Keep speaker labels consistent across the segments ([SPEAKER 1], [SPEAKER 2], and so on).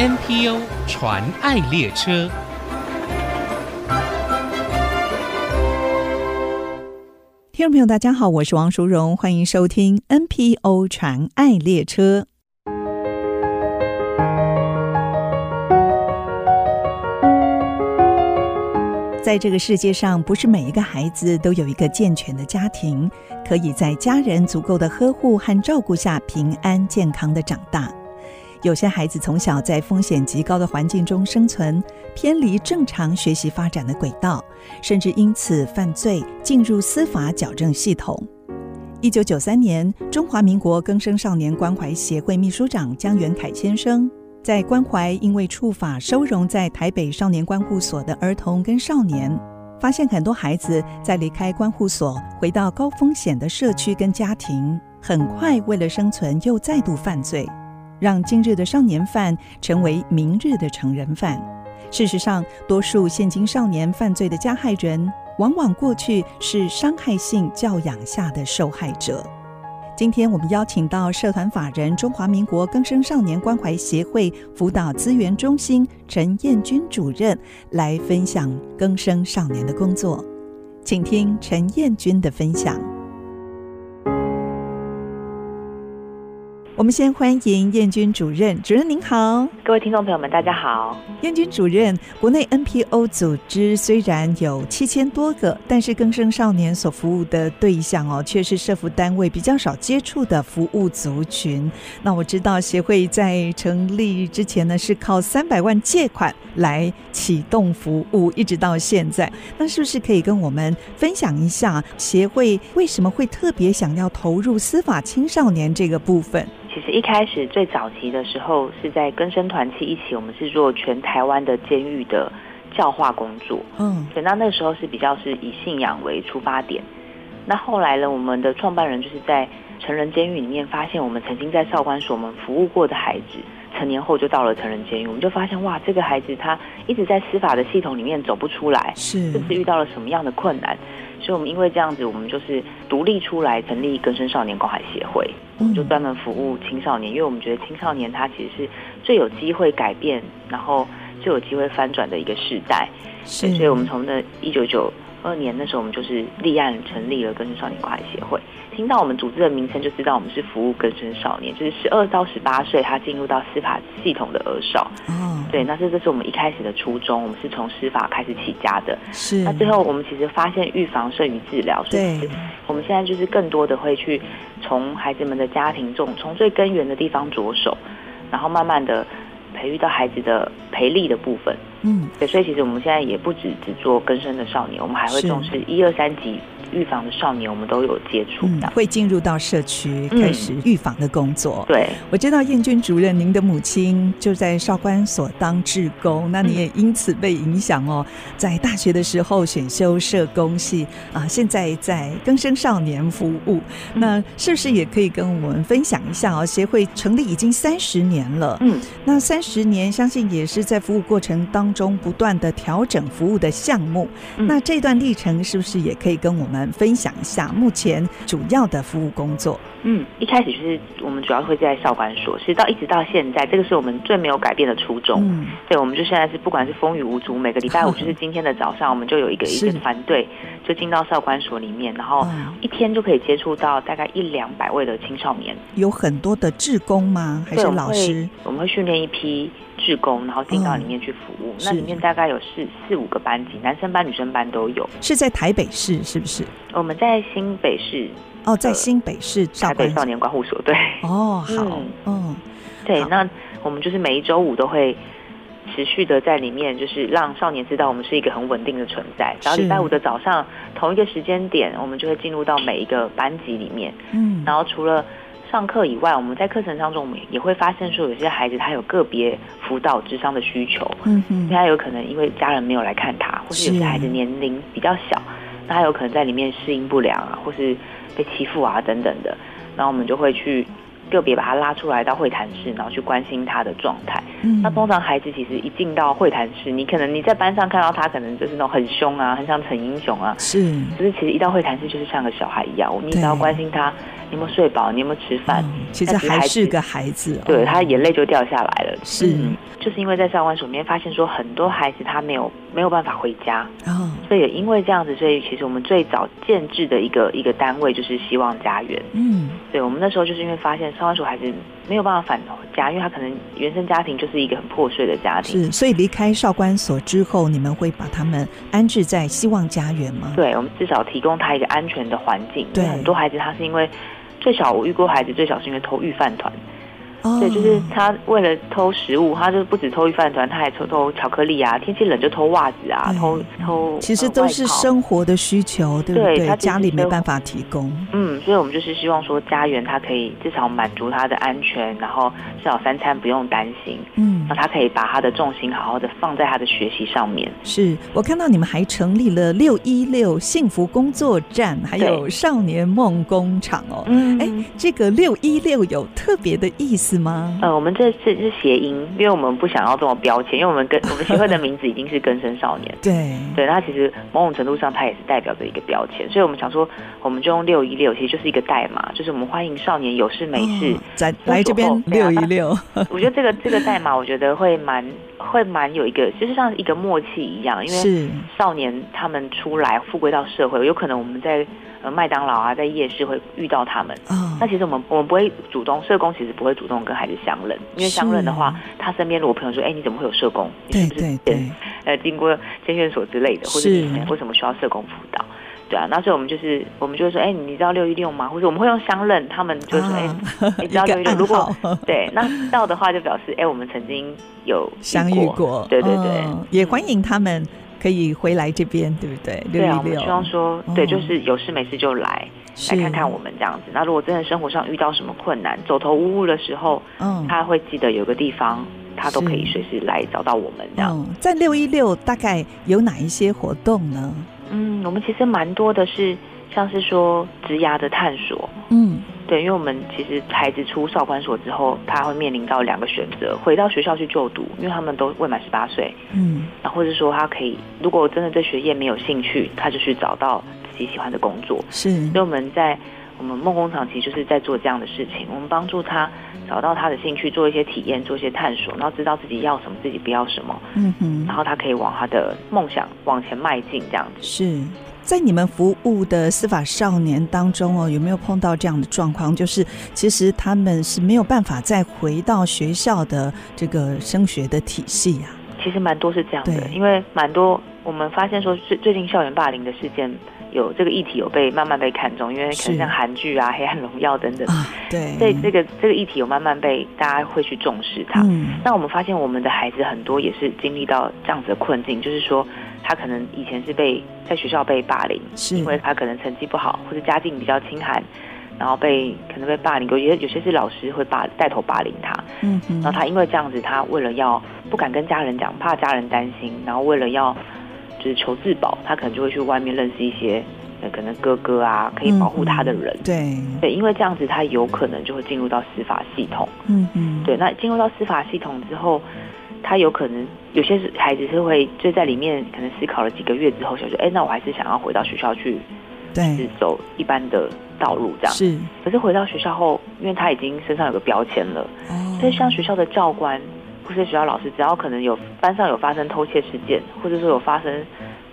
[SPEAKER 1] NPO 传爱列车，
[SPEAKER 2] 听众朋友，大家好，我是王淑荣，欢迎收听 NPO 传爱列车。在这个世界上，不是每一个孩子都有一个健全的家庭，可以在家人足够的呵护和照顾下平安健康的长大。有些孩子从小在风险极高的环境中生存，偏离正常学习发展的轨道，甚至因此犯罪，进入司法矫正系统。一九九三年，中华民国更生少年关怀协会秘书长江元凯先生。在关怀因为触法收容在台北少年观护所的儿童跟少年，发现很多孩子在离开观护所，回到高风险的社区跟家庭，很快为了生存又再度犯罪，让今日的少年犯成为明日的成人犯。事实上，多数现今少年犯罪的加害人，往往过去是伤害性教养下的受害者。今天我们邀请到社团法人中华民国更生少年关怀协会辅导资源中心陈彦君主任来分享更生少年的工作，请听陈彦君的分享。我们先欢迎燕军主任，主任您好，
[SPEAKER 3] 各位听众朋友们，大家好。
[SPEAKER 2] 燕军主任，国内 NPO 组织虽然有七千多个，但是更生少年所服务的对象哦，却是社服单位比较少接触的服务族群。那我知道协会在成立之前呢，是靠三百万借款来启动服务，一直到现在。那是不是可以跟我们分享一下协会为什么会特别想要投入司法青少年这个部分？
[SPEAKER 3] 其实一开始最早期的时候，是在跟生团契一起，我们是做全台湾的监狱的教化工作。嗯，对，那那个时候是比较是以信仰为出发点。那后来呢，我们的创办人就是在成人监狱里面发现，我们曾经在少管所我们服务过的孩子，成年后就到了成人监狱，我们就发现哇，这个孩子他一直在司法的系统里面走不出来，是，甚至遇到了什么样的困难。所以，我们因为这样子，我们就是独立出来成立根生少年关怀协会，我们就专门服务青少年，因为我们觉得青少年他其实是最有机会改变，然后最有机会翻转的一个世代。是，所以我们从那一九九二年那时候，我们就是立案成立了根生少年关怀协会。听到我们组织的名称，就知道我们是服务更生少年，就是十二到十八岁，他进入到司法系统的儿少。哦，对，那这这是我们一开始的初衷，我们是从司法开始起家的。是，那最后我们其实发现预防胜于治疗，所以我们现在就是更多的会去从孩子们的家庭中，从最根源的地方着手，然后慢慢的培育到孩子的培力的部分。嗯，对，所以其实我们现在也不只只做更生的少年，我们还会重视一二三级。预防的少年，我们都有接触，
[SPEAKER 2] 嗯，会进入到社区开始预防的工作。
[SPEAKER 3] 嗯、对，我
[SPEAKER 2] 知道燕君主任，您的母亲就在少管所当志工，那你也因此被影响哦。在大学的时候选修社工系啊，现在在更生少年服务，那是不是也可以跟我们分享一下哦？协会成立已经三十年了，嗯，那三十年相信也是在服务过程当中不断的调整服务的项目，那这段历程是不是也可以跟我们？分享一下目前主要的服务工作。
[SPEAKER 3] 嗯，一开始就是我们主要会在少管所，其实到一直到现在，这个是我们最没有改变的初衷。嗯，对，我们就现在是不管是风雨无阻，每个礼拜五 就是今天的早上，我们就有一个一个团队就进到少管所里面，然后一天就可以接触到大概一两百位的青少年。
[SPEAKER 2] 有很多的志工吗？还是老师？
[SPEAKER 3] 我们会训练一批志工，然后进到里面去服务。那里面大概有四四五个班级，男生班、女生班都有。
[SPEAKER 2] 是在台北市是不是？
[SPEAKER 3] 我们在新北市。
[SPEAKER 2] 哦，在新北市
[SPEAKER 3] 台北少年关护所，对。
[SPEAKER 2] 哦，好，嗯，
[SPEAKER 3] 嗯对，那我们就是每一周五都会持续的在里面，就是让少年知道我们是一个很稳定的存在。然后礼拜五的早上同一个时间点，我们就会进入到每一个班级里面。嗯，然后除了上课以外，我们在课程当中，我们也会发现说，有些孩子他有个别辅导智商的需求。嗯嗯，他有可能因为家人没有来看他，或是有些孩子年龄比较小，那他有可能在里面适应不良啊，或是。被欺负啊等等的，然后我们就会去个别把他拉出来到会谈室，然后去关心他的状态。嗯，那通常孩子其实一进到会谈室，你可能你在班上看到他，可能就是那种很凶啊，很像逞英雄啊。
[SPEAKER 2] 是，
[SPEAKER 3] 就是其实一到会谈室，就是像个小孩一样，你只要关心他，你有没有睡饱，你有没有吃饭，
[SPEAKER 2] 嗯，其实还是个孩子，哦，
[SPEAKER 3] 对，他眼泪就掉下来了。
[SPEAKER 2] 是。
[SPEAKER 3] 嗯就是因为在少管所里面发现说，很多孩子他没有没有办法回家，哦，所以也因为这样子，所以其实我们最早建制的一个一个单位就是希望家园。嗯，对，我们那时候就是因为发现少管所孩子没有办法返家，因为他可能原生家庭就是一个很破碎的家庭。
[SPEAKER 2] 是，所以离开少管所之后，你们会把他们安置在希望家园吗？
[SPEAKER 3] 对，我们至少提供他一个安全的环境。对，很多孩子他是因为最小我遇过孩子最小是因为偷玉饭团。Oh. 对，就是他为了偷食物，他就不止偷一饭团，他还偷偷巧克力啊。天气冷就偷袜子啊，偷偷。
[SPEAKER 2] 其实都是生活的需求，对不对？对，他家里没办法提供。
[SPEAKER 3] 嗯，所以我们就是希望说，家园他可以至少满足他的安全，然后至少三餐不用担心。嗯，那他可以把他的重心好好的放在他的学习上面。
[SPEAKER 2] 是我看到你们还成立了六一六幸福工作站，还有少年梦工厂哦。嗯，哎，这个六一六有特别的意思。是吗？
[SPEAKER 3] 呃，我们这次是谐音，因为我们不想要这么标签，因为我们跟我们协会的名字已经是根生少年。
[SPEAKER 2] 对
[SPEAKER 3] 对，那其实某种程度上，它也是代表着一个标签，所以我们想说，我们就用六一六，其实就是一个代码，就是我们欢迎少年有事没事
[SPEAKER 2] 在、哦、来这边六一六。
[SPEAKER 3] 我觉得这个这个代码，我觉得会蛮会蛮有一个，就是像一个默契一样，因为少年他们出来复归到社会，有可能我们在。呃，麦当劳啊，在夜市会遇到他们。哦。那其实我们我们不会主动，社工其实不会主动跟孩子相认，因为相认的话，他身边如果朋友说，哎，你怎么会有社工？
[SPEAKER 2] 对对对。
[SPEAKER 3] 呃，经过监院所之类的，或者是为什么需要社工辅导？对啊，那所以我们就是我们就会说，哎，你知道六一六吗？或者我们会用相认，他们就说，哎，你知道六一六？如果对，那知道的话就表示，哎，我们曾经有
[SPEAKER 2] 相遇过。
[SPEAKER 3] 对对对，
[SPEAKER 2] 也欢迎他们。可以回来这边，对不对？
[SPEAKER 3] 对啊，我们希望说，对，就是有事没事就来，来看看我们这样子。那如果真的生活上遇到什么困难，走投无路的时候，嗯，他会记得有个地方，他都可以随时来找到我们这样。
[SPEAKER 2] 嗯，在六一六大概有哪一些活动呢？
[SPEAKER 3] 嗯，我们其实蛮多的是，像是说职涯的探索，嗯。对，因为我们其实孩子出少管所之后，他会面临到两个选择：回到学校去就读，因为他们都未满十八岁，嗯，那或者说他可以，如果真的对学业没有兴趣，他就去找到自己喜欢的工作。
[SPEAKER 2] 是，
[SPEAKER 3] 所以我们在我们梦工厂其实就是在做这样的事情，我们帮助他找到他的兴趣，做一些体验，做一些探索，然后知道自己要什么，自己不要什么，嗯哼，然后他可以往他的梦想往前迈进，这样子
[SPEAKER 2] 是。在你们服务的司法少年当中哦，有没有碰到这样的状况？就是其实他们是没有办法再回到学校的这个升学的体系啊。
[SPEAKER 3] 其实蛮多是这样的，因为蛮多我们发现说最最近校园霸凌的事件有这个议题有被慢慢被看中，因为可能像韩剧啊、黑暗荣耀等等，啊、对，所以这个这个议题有慢慢被大家会去重视它。嗯，那我们发现我们的孩子很多也是经历到这样子的困境，就是说。他可能以前是被在学校被霸凌，是。因为他可能成绩不好，或者家境比较清寒，然后被可能被霸凌有些有些是老师会霸带头霸凌他，嗯嗯，然后他因为这样子，他为了要不敢跟家人讲，怕家人担心，然后为了要就是求自保，他可能就会去外面认识一些可能哥哥啊，可以保护他的人。
[SPEAKER 2] 嗯、对
[SPEAKER 3] 对，因为这样子，他有可能就会进入到司法系统。嗯嗯，对，那进入到司法系统之后。他有可能有些是孩子是会就在里面可能思考了几个月之后，想说，哎，那我还是想要回到学校去，对，是走一般的道路这样。是。可是回到学校后，因为他已经身上有个标签了，哦，所以像学校的教官或是学校老师，只要可能有班上有发生偷窃事件，或者说有发生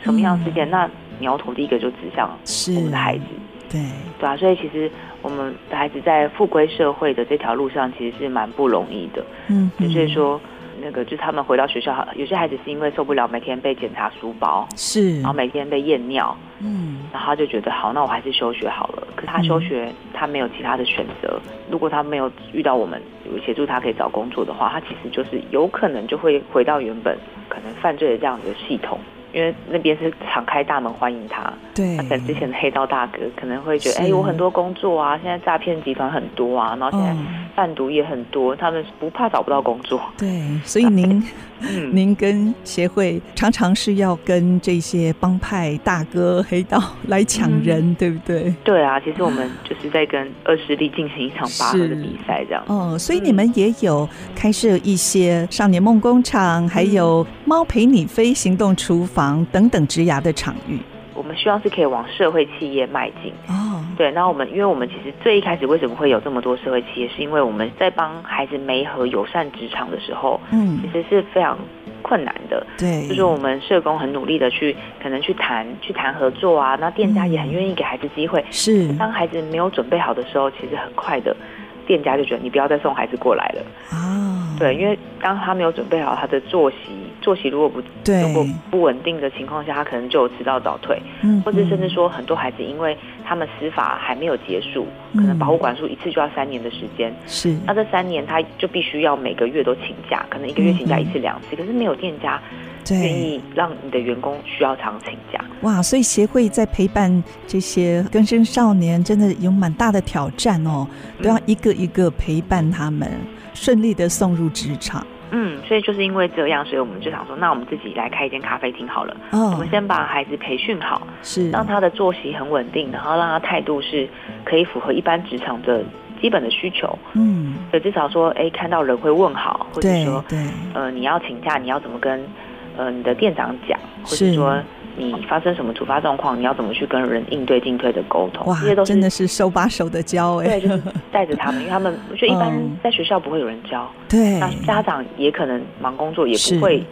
[SPEAKER 3] 什么样事件，嗯，那苗头第一个就指向我们的孩子。
[SPEAKER 2] 对。
[SPEAKER 3] 对啊，所以其实我们的孩子在复归社会的这条路上，其实是蛮不容易的。嗯。所以说。那个就是他们回到学校，有些孩子是因为受不了每天被检查书包，
[SPEAKER 2] 是，然
[SPEAKER 3] 后每天被验尿，嗯，然后他就觉得好，那我还是休学好了。可是他休学，他没有其他的选择。如果他没有遇到我们协助他可以找工作的话，他其实就是有可能就会回到原本可能犯罪的这样子的系统。因为那边是敞开大门欢迎他。
[SPEAKER 2] 对，
[SPEAKER 3] 可能之前的黑道大哥可能会觉得，哎，我很多工作啊，现在诈骗集团很多啊，然后现在贩毒也很多，他们不怕找不到工作。
[SPEAKER 2] 对，所以您，嗯、您跟协会常常是要跟这些帮派大哥、黑道来抢人，嗯、对不对？
[SPEAKER 3] 对啊，其实我们就是在跟恶势力进行一场拔河的比赛，这样。
[SPEAKER 2] 哦，所以你们也有开设一些少年梦工厂，嗯、还有猫陪你飞行动厨房等等职涯的场域。
[SPEAKER 3] 我们希望是可以往社会企业迈进哦。对，那我们因为我们其实最一开始为什么会有这么多社会企业，是因为我们在帮孩子媒合友善职场的时候，嗯，其实是非常困难的。
[SPEAKER 2] 对，
[SPEAKER 3] 就是我们社工很努力的去可能去谈去谈合作啊，那店家也很愿意给孩子机会。
[SPEAKER 2] 是，
[SPEAKER 3] 当孩子没有准备好的时候，其实很快的店家就觉得你不要再送孩子过来了。哦，对，因为当他没有准备好他的作息。作息如果不
[SPEAKER 2] 对。
[SPEAKER 3] 如果不稳定的情况下，他可能就有迟到早退，嗯，或者甚至说很多孩子因为他们司法还没有结束，嗯、可能保护管束一次就要三年的时间，
[SPEAKER 2] 是，
[SPEAKER 3] 那这三年他就必须要每个月都请假，可能一个月请假一次两次，嗯、可是没有店家愿意让你的员工需要常请假。
[SPEAKER 2] 哇，所以协会在陪伴这些更生少年，真的有蛮大的挑战哦，都要一个一个陪伴他们顺利的送入职场。
[SPEAKER 3] 嗯，所以就是因为这样，所以我们就想说，那我们自己来开一间咖啡厅好了。哦，我们先把孩子培训好，
[SPEAKER 2] 是
[SPEAKER 3] 让他的作息很稳定，然后让他态度是可以符合一般职场的基本的需求。嗯，所以至少说，哎，看到人会问好，或者说，
[SPEAKER 2] 对，对
[SPEAKER 3] 呃，你要请假，你要怎么跟呃你的店长讲，或者说。你发生什么突发状况，你要怎么去跟人应对进退的沟通？
[SPEAKER 2] 哇，
[SPEAKER 3] 这些都
[SPEAKER 2] 真的是手把手的教 哎。
[SPEAKER 3] 对，就是带着他们，因为他们我觉得一般在学校不会有人教。
[SPEAKER 2] 对。
[SPEAKER 3] 那家长也可能忙工作，也不会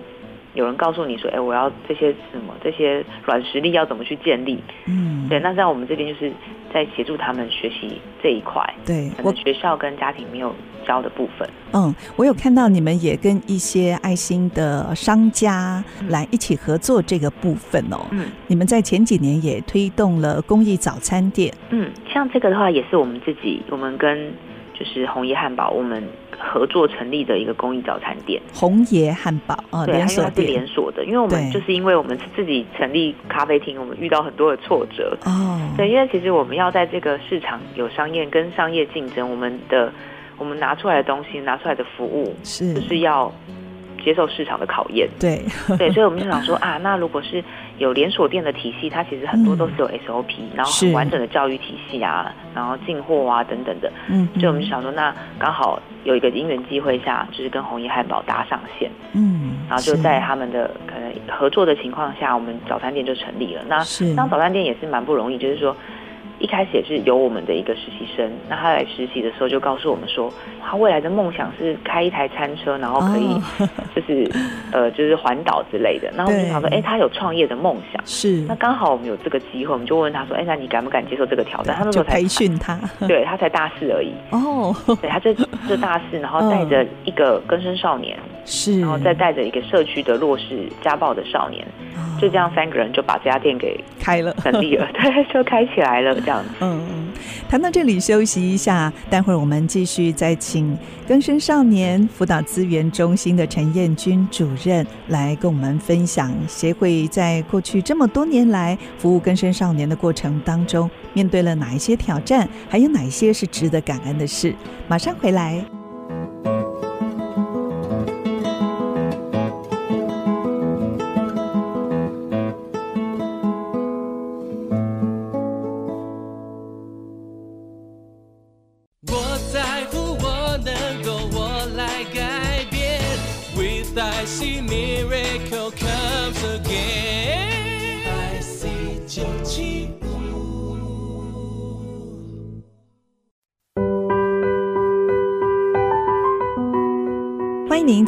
[SPEAKER 3] 有人告诉你说，哎，我要这些什么这些软实力要怎么去建立？嗯。对，那在我们这边就是在协助他们学习这一块。
[SPEAKER 2] 对。
[SPEAKER 3] 可能学校跟家庭没有。教的部分，
[SPEAKER 2] 嗯，我有看到你们也跟一些爱心的商家来一起合作这个部分哦。嗯，你们在前几年也推动了公益早餐店。
[SPEAKER 3] 嗯，像这个的话，也是我们自己，我们跟就是红叶汉堡，我们合作成立的一个公益早餐店。
[SPEAKER 2] 红爷汉堡啊，连锁店，
[SPEAKER 3] 是连锁的，因为我们就是因为我们自己成立咖啡厅，我们遇到很多的挫折哦。对，因为其实我们要在这个市场有商业跟商业竞争，我们的。我们拿出来的东西，拿出来的服务，是就是要接受市场的考验。
[SPEAKER 2] 对
[SPEAKER 3] 对，所以我们就想说啊，那如果是有连锁店的体系，它其实很多都是有 SOP，嗯，然后很完整的教育体系啊，然后进货啊等等的。嗯，所以我们就想说，那刚好有一个因缘机会下，就是跟红叶汉堡搭上线。嗯，然后就在他们的可能合作的情况下，我们早餐店就成立了。那当早餐店也是蛮不容易，就是说。一开始也是有我们的一个实习生，那他来实习的时候就告诉我们说，他未来的梦想是开一台餐车，然后可以 就是、哦、呃就是环岛之类的。然后我们就想说，哎、欸，他有创业的梦想，是。那刚好我们有这个机会，我们就问他说，哎、欸，那你敢不敢接受这个挑战？他那时候才
[SPEAKER 2] 培训他，
[SPEAKER 3] 对他才大四而已。哦，对他这这大四，然后带着一个更生少年，是，然后再带着一个社区的弱势家暴的少年。就这样，三个人就把这家店给开了，成立了，对，就开起来了，这样子。
[SPEAKER 2] 嗯，谈到这里休息一下，待会儿我们继续再请更生少年辅导资源中心的陈彦君主任来跟我们分享协会在过去这么多年来服务更生少年的过程当中，面对了哪一些挑战，还有哪一些是值得感恩的事。马上回来。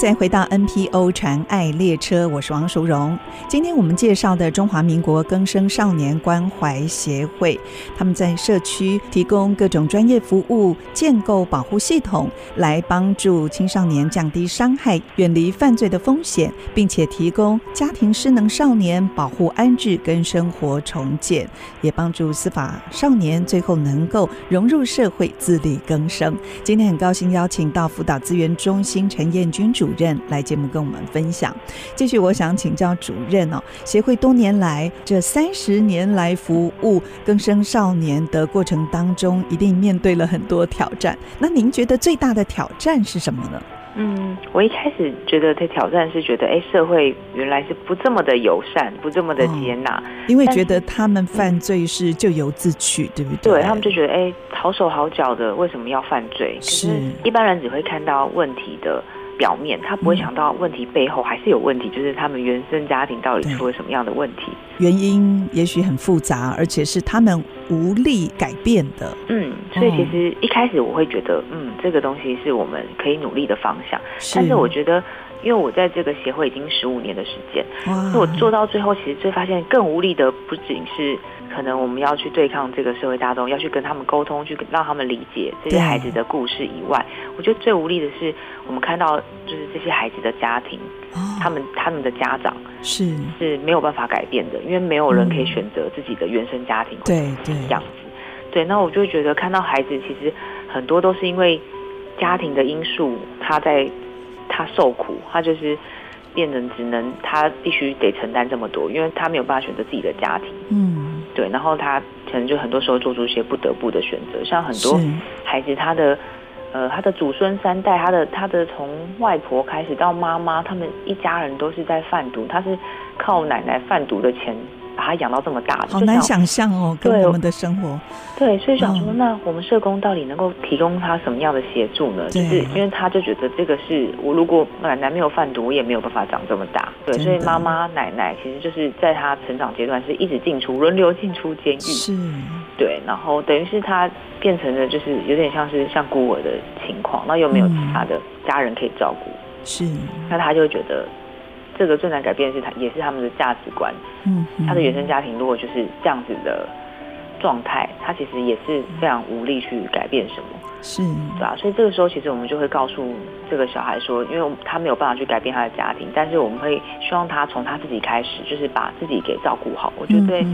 [SPEAKER 2] 再回到 NPO 传爱列车，我是王淑荣。今天我们介绍的中华民国更生少年关怀协会，他们在社区提供各种专业服务，建构保护系统，来帮助青少年降低伤害、远离犯罪的风险，并且提供家庭失能少年保护安置跟生活重建，也帮助司法少年最后能够融入社会、自力更生。今天很高兴邀请到辅导资源中心陈彦君。君主任来节目跟我们分享。继续，我想请教主任哦，协会多年来这三十年来服务更生少年的过程当中，一定面对了很多挑战。那您觉得最大的挑战是什么呢？
[SPEAKER 3] 嗯，我一开始觉得的挑战是觉得，哎，社会原来是不这么的友善，不这么的接纳，哦，
[SPEAKER 2] 因为觉得他们犯罪是咎由自取，对不对？
[SPEAKER 3] 对，他们就觉得，哎，好手好脚的，为什么要犯罪？
[SPEAKER 2] 是
[SPEAKER 3] 一般人只会看到问题的。表面他不会想到问题背后还是有问题，嗯、就是他们原生家庭到底出了什么样的问题？
[SPEAKER 2] 原因也许很复杂，而且是他们无力改变的。
[SPEAKER 3] 嗯，所以其实一开始我会觉得，嗯，这个东西是我们可以努力的方向。是，但是我觉得，因为我在这个协会已经十五年的时间，那我做到最后，其实最发现更无力的不仅是。可能我们要去对抗这个社会大众，要去跟他们沟通，去让他们理解这些孩子的故事以外，我觉得最无力的是，我们看到就是这些孩子的家庭，哦、他们他们的家长是是没有办法改变的，因为没有人可以选择自己的原生家庭对对样子。对，那我就觉得看到孩子其实很多都是因为家庭的因素，他在他受苦，他就是变成只能他必须得承担这么多，因为他没有办法选择自己的家庭。嗯。对，然后他可能就很多时候做出一些不得不的选择，像很多孩子，他的呃，他的祖孙三代，他的他的从外婆开始到妈妈，他们一家人都是在贩毒，他是靠奶奶贩毒的钱。把他养到这么大，
[SPEAKER 2] 好难想象哦，跟我们的生活。
[SPEAKER 3] 对，所以想说，那我们社工到底能够提供他什么样的协助呢？就是因为他就觉得这个是我如果奶奶没有贩毒，我也没有办法长这么大。对，所以妈妈奶奶其实就是在他成长阶段是一直进出，轮流进出监狱。是，对，然后等于是他变成了就是有点像是像孤儿的情况，那又没有其他的家人可以照顾。是，那他就觉得。这个最难改变的是他，也是他们的价值观。嗯，他的原生家庭如果就是这样子的状态，他其实也是非常无力去改变什么。是，对啊。所以这个时候，其实我们就会告诉这个小孩说，因为他没有办法去改变他的家庭，但是我们会希望他从他自己开始，就是把自己给照顾好。我觉得对。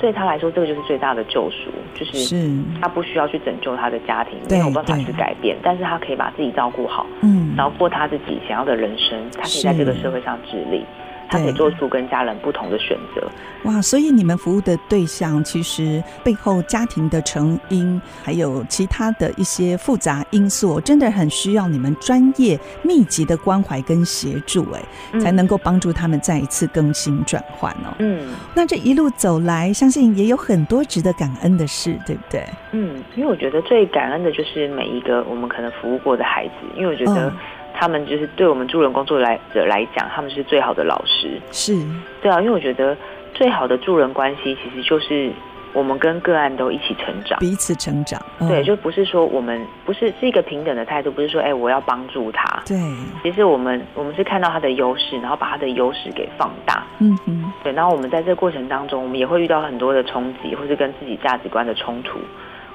[SPEAKER 3] 嗯对他来说，这个就是最大的救赎，就是他不需要去拯救他的家庭，没有办法去改变，但是他可以把自己照顾好，嗯，然后过他自己想要的人生，他可以在这个社会上自立。他可以做出跟家人不同的选择。
[SPEAKER 2] 哇，所以你们服务的对象其实背后家庭的成因，还有其他的一些复杂因素，真的很需要你们专业密集的关怀跟协助，哎，才能够帮助他们再一次更新转换哦。嗯，那这一路走来，相信也有很多值得感恩的事，对不对？
[SPEAKER 3] 嗯，因为我觉得最感恩的就是每一个我们可能服务过的孩子，因为我觉得。嗯他们就是对我们助人工作来者来讲，他们是最好的老师。是，对啊，因为我觉得最好的助人关系，其实就是我们跟个案都一起成长，
[SPEAKER 2] 彼此成长。
[SPEAKER 3] 对，就不是说我们不是是一个平等的态度，不是说哎我要帮助他。对，其实我们我们是看到他的优势，然后把他的优势给放大。嗯哼，对，然后我们在这个过程当中，我们也会遇到很多的冲击，或是跟自己价值观的冲突。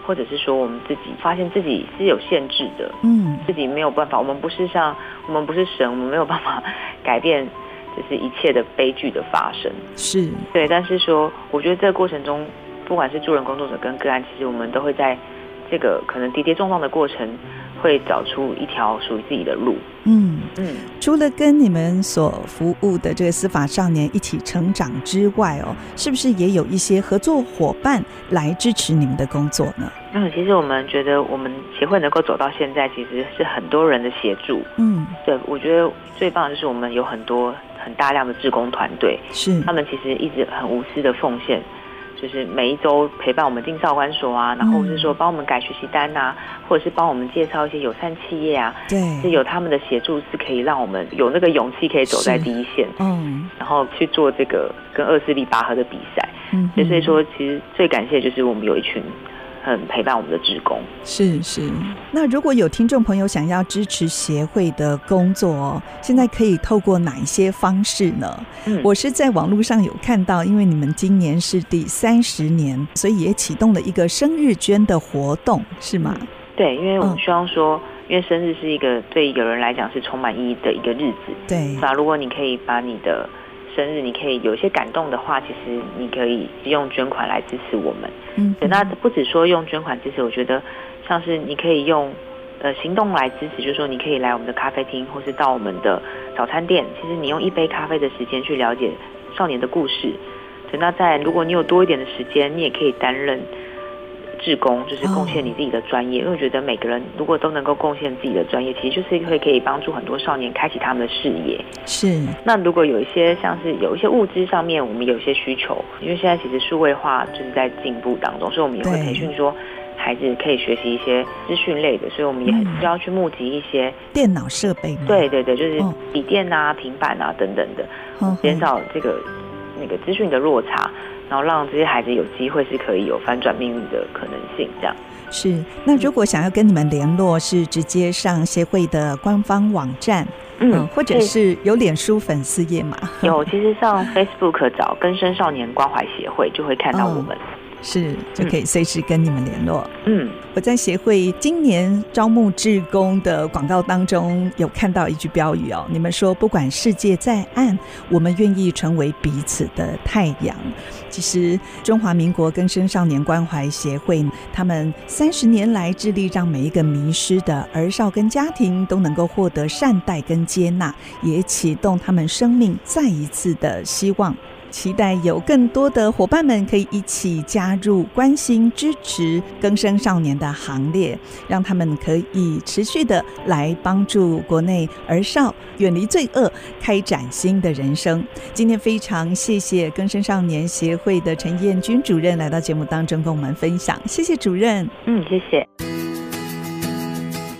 [SPEAKER 3] 或者是说，我们自己发现自己是有限制的，嗯，自己没有办法，我们不是像我们不是神，我们没有办法改变，就是一切的悲剧的发生，是对。但是说，我觉得这个过程中，不管是助人工作者跟个案，其实我们都会在这个可能跌跌撞撞的过程。会找出一条属于自己的路。嗯
[SPEAKER 2] 嗯，除了跟你们所服务的这个司法少年一起成长之外哦，是不是也有一些合作伙伴来支持你们的工作呢？
[SPEAKER 3] 嗯，其实我们觉得我们协会能够走到现在，其实是很多人的协助。嗯，对，我觉得最棒的就是我们有很多很大量的志工团队，是他们其实一直很无私的奉献。就是每一周陪伴我们进少管所啊，然后是说帮我们改学习单啊，或者是帮我们介绍一些友善企业啊，对，是有他们的协助是可以让我们有那个勇气可以走在第一线，嗯，然后去做这个跟恶势力拔河的比赛，嗯，所以说其实最感谢就是我们有一群。很陪伴我们的职工，
[SPEAKER 2] 是是。那如果有听众朋友想要支持协会的工作，现在可以透过哪一些方式呢？嗯，我是在网络上有看到，因为你们今年是第三十年，所以也启动了一个生日捐的活动，是吗？嗯，
[SPEAKER 3] 对，因为我们希望说，因为生日是一个对一个人来讲是充满意义的一个日子，对。那如果你可以把你的生日，你可以有一些感动的话，其实你可以用捐款来支持我们。嗯，对，那不止说用捐款支持，我觉得像是你可以用呃行动来支持，就是说你可以来我们的咖啡厅，或是到我们的早餐店。其实你用一杯咖啡的时间去了解少年的故事。等到在如果你有多一点的时间，你也可以担任。志工就是贡献你自己的专业，因为我觉得每个人如果都能够贡献自己的专业，其实就是会可以帮助很多少年开启他们的视野。
[SPEAKER 2] 是。那
[SPEAKER 3] 如果有一些像是有一些物资上面，我们有一些需求，因为现在其实数位化就是在进步当中，所以我们也会培训说孩子可以学习一些资讯类的，所以我们也很需要去募集一些
[SPEAKER 2] 电脑设备。
[SPEAKER 3] 对对对，就是笔电啊、平板啊等等的，减少这个那个资讯的落差。然后让这些孩子有机会是可以有翻转命运的可能性，这样
[SPEAKER 2] 是。那如果想要跟你们联络，是直接上协会的官方网站，嗯，或者是有脸书粉丝页嘛？
[SPEAKER 3] 有，其实上 Facebook 找根生少年关怀协会就会看到我们。哦
[SPEAKER 2] 是，就可以随时跟你们联络。嗯，我在协会今年招募志工的广告当中有看到一句标语哦，你们说不管世界再暗，我们愿意成为彼此的太阳。其实中华民国更生少年关怀协会，他们三十年来致力让每一个迷失的儿少跟家庭都能够获得善待跟接纳，也启动他们生命再一次的希望。期待有更多的伙伴们可以一起加入关心支持更生少年的行列，让他们可以持续的来帮助国内儿少远离罪恶，开展新的人生。今天非常谢谢更生少年协会的陈彦君主任来到节目当中跟我们分享，谢谢主任。
[SPEAKER 3] 嗯，谢谢。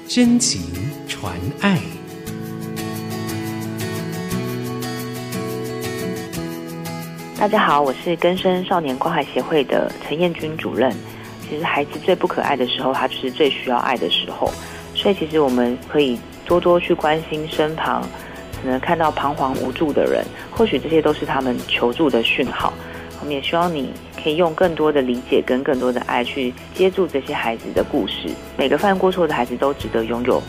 [SPEAKER 1] 真情传爱。
[SPEAKER 3] 大家好，我是更生少年关怀协会的陈彦君主任。其实孩子最不可爱的时候，他就是最需要爱的时候。所以其实我们可以多多去关心身旁可能看到彷徨无助的人，或许这些都是他们求助的讯号。我们也希望你可以用更多的理解跟更多的爱去接住这些孩子的故事。每个犯过错的孩子都值得拥有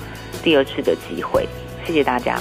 [SPEAKER 3] 第二次的机会。谢谢大家。